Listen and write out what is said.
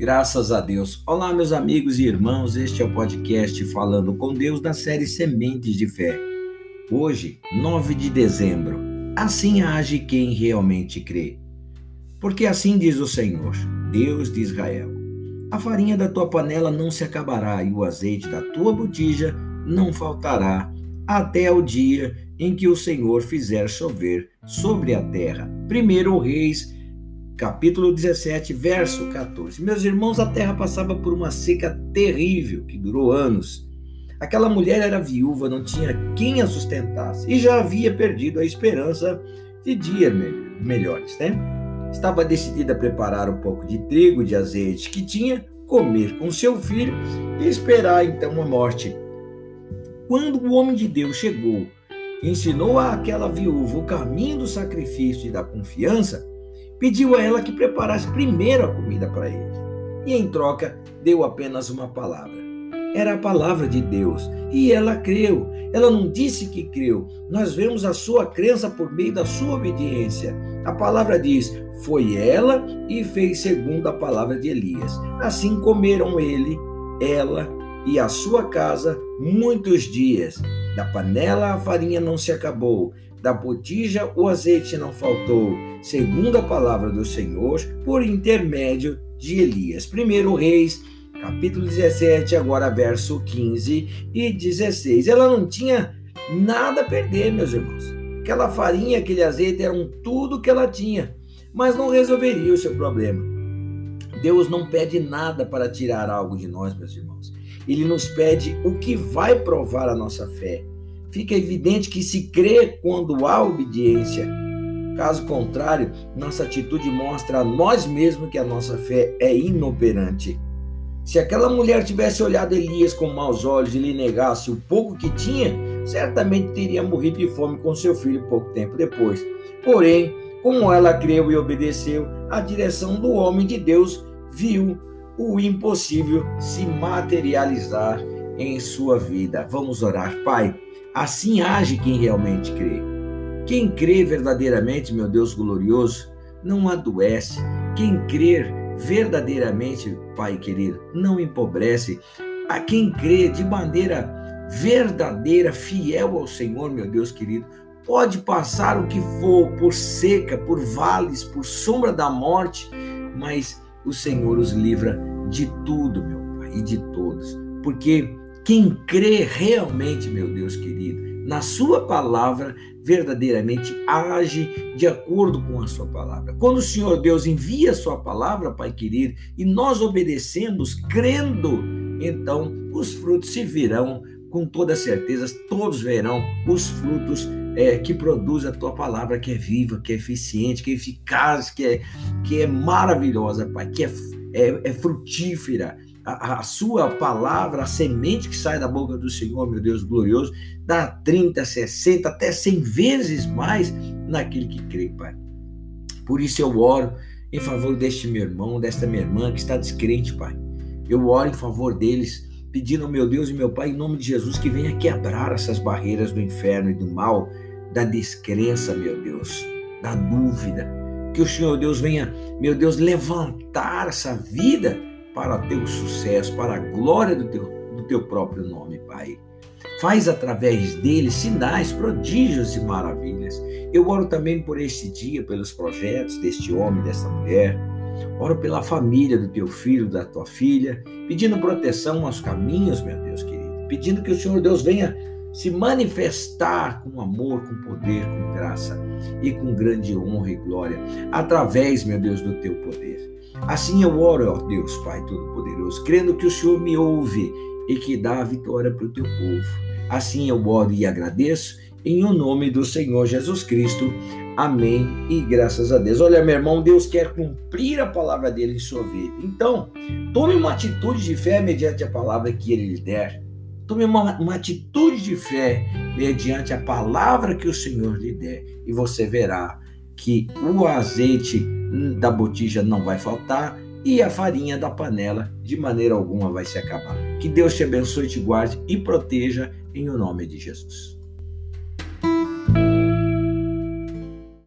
Graças a Deus. Olá, meus amigos e irmãos. Este é o podcast Falando com Deus da série Sementes de Fé. Hoje, 9 de dezembro. Assim age quem realmente crê. Porque assim diz o Senhor, Deus de Israel: A farinha da tua panela não se acabará e o azeite da tua botija não faltará até o dia em que o Senhor fizer chover sobre a terra. Primeiro Reis capítulo 17, verso 14. Meus irmãos, a terra passava por uma seca terrível que durou anos. Aquela mulher era viúva, não tinha quem a sustentasse e já havia perdido a esperança de dias melhores, né? Estava decidida a preparar um pouco de trigo, de azeite que tinha, comer com seu filho e esperar então a morte. Quando o homem de Deus chegou, ensinou àquela viúva o caminho do sacrifício e da confiança, pediu a ela que preparasse primeiro a comida para ele. E em troca, deu apenas uma palavra. Era a palavra de Deus e ela creu. Ela não disse que creu. Nós vemos a sua crença por meio da sua obediência. A palavra diz: Foi ela e fez segundo a palavra de Elias. Assim comeram ele, ela e a sua casa muitos dias. Da panela a farinha não se acabou, da botija o azeite não faltou, segundo a palavra do Senhor, por intermédio de Elias. Primeiro Reis, capítulo 17, agora verso 15 e 16. Ela não tinha nada a perder, meus irmãos. Aquela farinha, aquele azeite eram tudo que ela tinha, mas não resolveria o seu problema. Deus não pede nada para tirar algo de nós, meus irmãos. Ele nos pede o que vai provar a nossa fé fica evidente que se crê quando há obediência. Caso contrário, nossa atitude mostra a nós mesmos que a nossa fé é inoperante. Se aquela mulher tivesse olhado Elias com maus olhos e lhe negasse o pouco que tinha, certamente teria morrido de fome com seu filho pouco tempo depois. Porém, como ela creu e obedeceu, a direção do homem de Deus viu o impossível se materializar em sua vida. Vamos orar, Pai. Assim age quem realmente crê. Quem crê verdadeiramente, meu Deus glorioso, não adoece. Quem crer verdadeiramente, Pai querido, não empobrece. A quem crê de maneira verdadeira, fiel ao Senhor, meu Deus querido, pode passar o que for, por seca, por vales, por sombra da morte, mas o Senhor os livra de tudo, meu Pai, e de todos. Porque quem crê realmente, meu Deus querido, na Sua palavra, verdadeiramente age de acordo com a Sua palavra. Quando o Senhor Deus envia a Sua palavra, Pai querido, e nós obedecemos, crendo, então os frutos se virão com toda certeza, todos verão os frutos é, que produz a tua palavra, que é viva, que é eficiente, que é eficaz, que é, que é maravilhosa, Pai, que é, é, é frutífera a, a, sua palavra, a semente que sai da boca do Senhor, meu Deus glorioso, dá 30, 60, até 100 vezes mais naquele que crê, Pai. Por isso eu oro em favor deste meu irmão, desta minha irmã que está descrente, Pai. Eu oro em favor deles, pedindo ao meu Deus e meu Pai, em nome de Jesus, que venha quebrar essas barreiras do inferno e do mal, da descrença, meu Deus, da dúvida. Que o Senhor Deus venha, meu Deus, levantar essa vida para teu sucesso, para a glória do teu, do teu próprio nome, Pai. Faz através dele sinais, prodígios e maravilhas. Eu oro também por este dia, pelos projetos deste homem, desta mulher. Oro pela família do teu filho, da tua filha, pedindo proteção aos caminhos, meu Deus querido. Pedindo que o Senhor Deus venha se manifestar com amor, com poder, com graça e com grande honra e glória, através, meu Deus, do teu poder. Assim eu oro, ó Deus, Pai Todo-Poderoso, crendo que o Senhor me ouve e que dá a vitória para o teu povo. Assim eu oro e agradeço em o nome do Senhor Jesus Cristo. Amém e graças a Deus. Olha, meu irmão, Deus quer cumprir a palavra dele em sua vida. Então, tome uma atitude de fé mediante a palavra que ele lhe der. Tome uma, uma atitude de fé mediante a palavra que o Senhor lhe der. E você verá que o azeite da botija não vai faltar e a farinha da panela de maneira alguma vai se acabar. Que Deus te abençoe, te guarde e proteja em o nome de Jesus.